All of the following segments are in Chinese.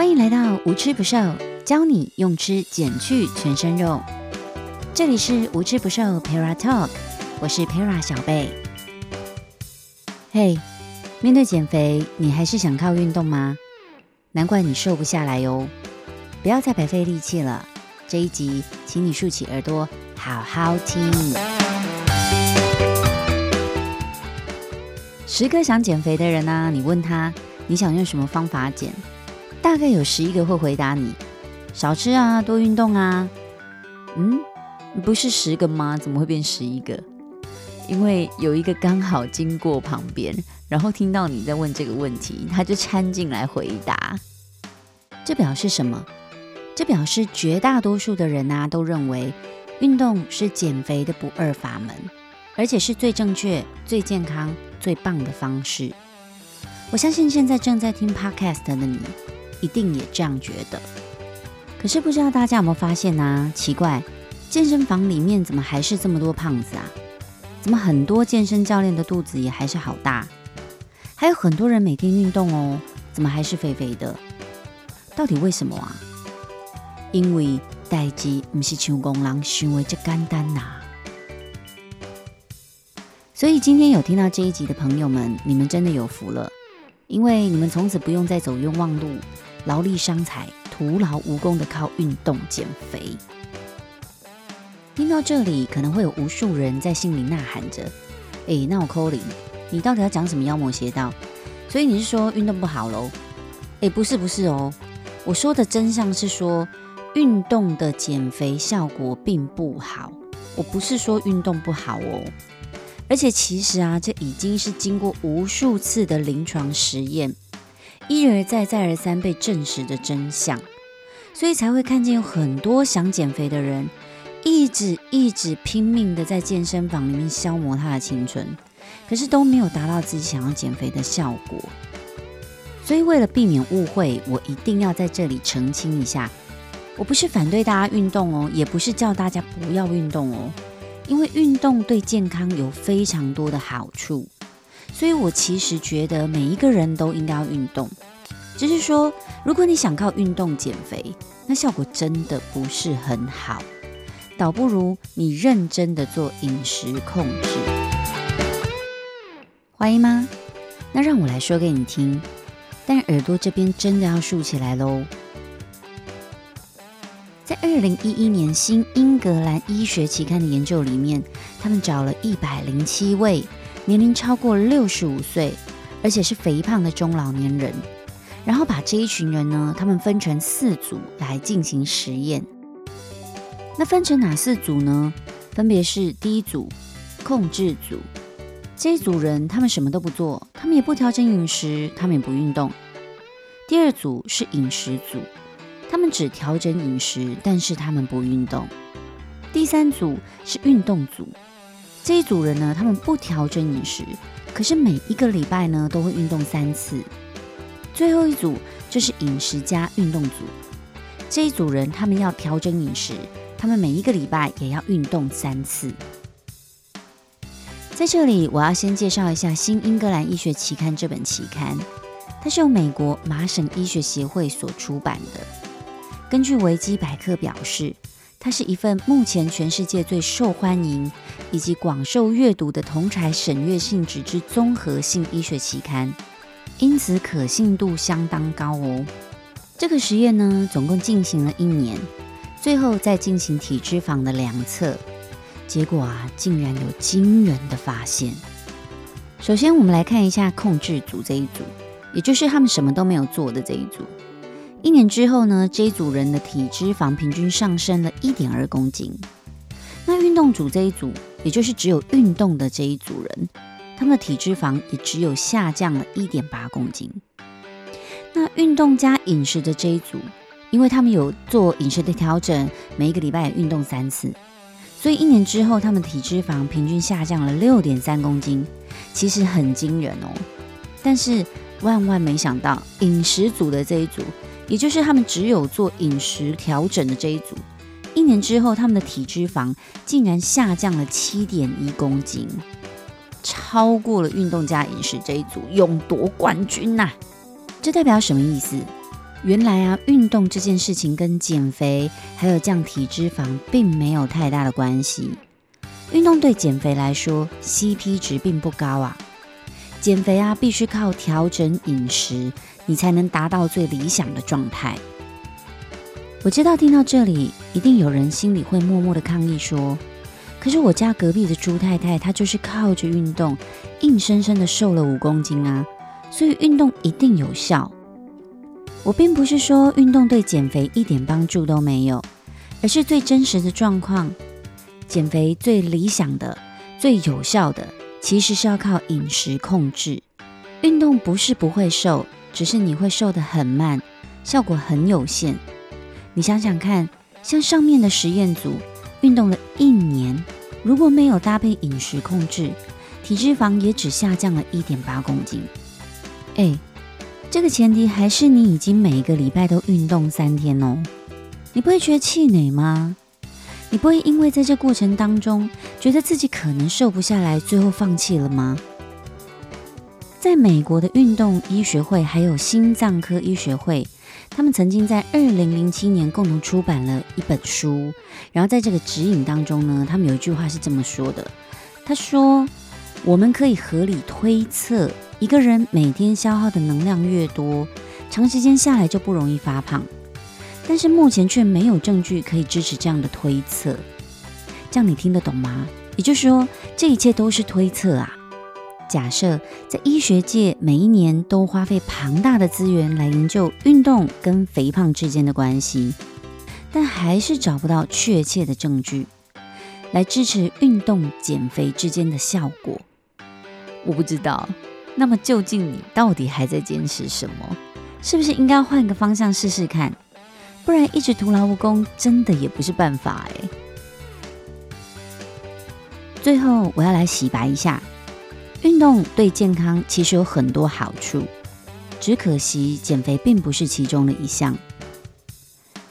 欢迎来到无吃不瘦，教你用吃减去全身肉。这里是无吃不瘦 Para Talk，我是 Para 小贝。嘿，面对减肥，你还是想靠运动吗？难怪你瘦不下来哟！不要再白费力气了。这一集，请你竖起耳朵，好好听。十个想减肥的人呢，你问他，你想用什么方法减？大概有十一个会回答你：少吃啊，多运动啊。嗯，不是十个吗？怎么会变十一个？因为有一个刚好经过旁边，然后听到你在问这个问题，他就掺进来回答。这表示什么？这表示绝大多数的人呐，都认为运动是减肥的不二法门，而且是最正确、最健康、最棒的方式。我相信现在正在听 Podcast 的你。一定也这样觉得，可是不知道大家有没有发现呢？奇怪，健身房里面怎么还是这么多胖子啊？怎么很多健身教练的肚子也还是好大？还有很多人每天运动哦，怎么还是肥肥的？到底为什么啊？因为代志不是像工人想的这简单呐。所以今天有听到这一集的朋友们，你们真的有福了，因为你们从此不用再走冤枉路。劳力伤财、徒劳无功的靠运动减肥。听到这里，可能会有无数人在心里呐喊着：“哎，那我扣零你到底要讲什么妖魔邪道？所以你是说运动不好喽？”哎，不是不是哦，我说的真相是说运动的减肥效果并不好。我不是说运动不好哦，而且其实啊，这已经是经过无数次的临床实验。一而再、再而三被证实的真相，所以才会看见有很多想减肥的人，一直一直拼命的在健身房里面消磨他的青春，可是都没有达到自己想要减肥的效果。所以为了避免误会，我一定要在这里澄清一下：我不是反对大家运动哦，也不是叫大家不要运动哦，因为运动对健康有非常多的好处。所以我其实觉得每一个人都应该要运动，只是说，如果你想靠运动减肥，那效果真的不是很好，倒不如你认真的做饮食控制。怀疑吗？那让我来说给你听，但耳朵这边真的要竖起来喽。在二零一一年新英格兰医学期刊的研究里面，他们找了一百零七位。年龄超过六十五岁，而且是肥胖的中老年人，然后把这一群人呢，他们分成四组来进行实验。那分成哪四组呢？分别是第一组控制组，这一组人他们什么都不做，他们也不调整饮食，他们也不运动。第二组是饮食组，他们只调整饮食，但是他们不运动。第三组是运动组。这一组人呢，他们不调整饮食，可是每一个礼拜呢都会运动三次。最后一组就是饮食加运动组，这一组人他们要调整饮食，他们每一个礼拜也要运动三次。在这里，我要先介绍一下《新英格兰医学期刊》这本期刊，它是由美国麻省医学协会所出版的。根据维基百科表示。它是一份目前全世界最受欢迎以及广受阅读的同侪审阅性质之综合性医学期刊，因此可信度相当高哦。这个实验呢，总共进行了一年，最后再进行体脂肪的量测，结果啊，竟然有惊人的发现。首先，我们来看一下控制组这一组，也就是他们什么都没有做的这一组。一年之后呢，这一组人的体脂肪平均上升了一点二公斤。那运动组这一组，也就是只有运动的这一组人，他们的体脂肪也只有下降了一点八公斤。那运动加饮食的这一组，因为他们有做饮食的调整，每一个礼拜运动三次，所以一年之后，他们体脂肪平均下降了六点三公斤，其实很惊人哦。但是万万没想到，饮食组的这一组。也就是他们只有做饮食调整的这一组，一年之后，他们的体脂肪竟然下降了七点一公斤，超过了运动加饮食这一组，勇夺冠军呐！这代表什么意思？原来啊，运动这件事情跟减肥还有降体脂肪并没有太大的关系。运动对减肥来说，CP 值并不高啊。减肥啊，必须靠调整饮食，你才能达到最理想的状态。我知道听到这里，一定有人心里会默默的抗议说：“可是我家隔壁的朱太太，她就是靠着运动，硬生生的瘦了五公斤啊，所以运动一定有效。”我并不是说运动对减肥一点帮助都没有，而是最真实的状况。减肥最理想的、最有效的，其实是要靠饮食控制。运动不是不会瘦，只是你会瘦得很慢，效果很有限。你想想看，像上面的实验组，运动了一年，如果没有搭配饮食控制，体脂肪也只下降了一点八公斤。哎。这个前提还是你已经每个礼拜都运动三天哦，你不会觉得气馁吗？你不会因为在这过程当中觉得自己可能瘦不下来，最后放弃了吗？在美国的运动医学会还有心脏科医学会，他们曾经在二零零七年共同出版了一本书，然后在这个指引当中呢，他们有一句话是这么说的：他说，我们可以合理推测。一个人每天消耗的能量越多，长时间下来就不容易发胖。但是目前却没有证据可以支持这样的推测。这样你听得懂吗？也就是说，这一切都是推测啊。假设在医学界每一年都花费庞大的资源来研究运动跟肥胖之间的关系，但还是找不到确切的证据来支持运动减肥之间的效果。我不知道。那么究竟你到底还在坚持什么？是不是应该换个方向试试看？不然一直徒劳无功，真的也不是办法哎。最后我要来洗白一下，运动对健康其实有很多好处，只可惜减肥并不是其中的一项。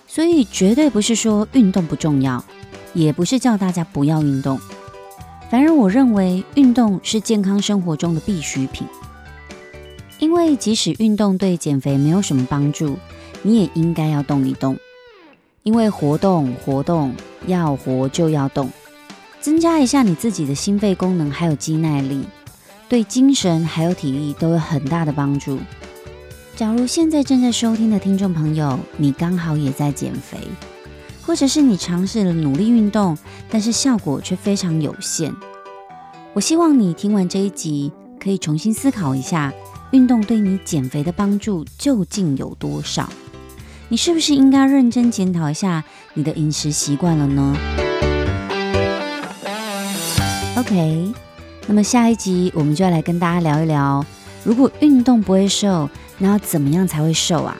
所以绝对不是说运动不重要，也不是叫大家不要运动。反而我认为运动是健康生活中的必需品。因为即使运动对减肥没有什么帮助，你也应该要动一动。因为活动活动要活就要动，增加一下你自己的心肺功能还有肌耐力，对精神还有体力都有很大的帮助。假如现在正在收听的听众朋友，你刚好也在减肥，或者是你尝试了努力运动，但是效果却非常有限，我希望你听完这一集可以重新思考一下。运动对你减肥的帮助究竟有多少？你是不是应该认真检讨一下你的饮食习惯了呢？OK，那么下一集我们就要来跟大家聊一聊，如果运动不会瘦，那要怎么样才会瘦啊？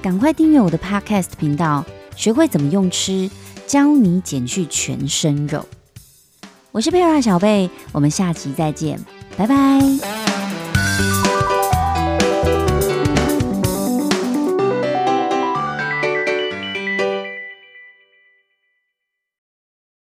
赶快订阅我的 Podcast 频道，学会怎么用吃教你减去全身肉。我是佩尔小贝，我们下期再见，拜拜。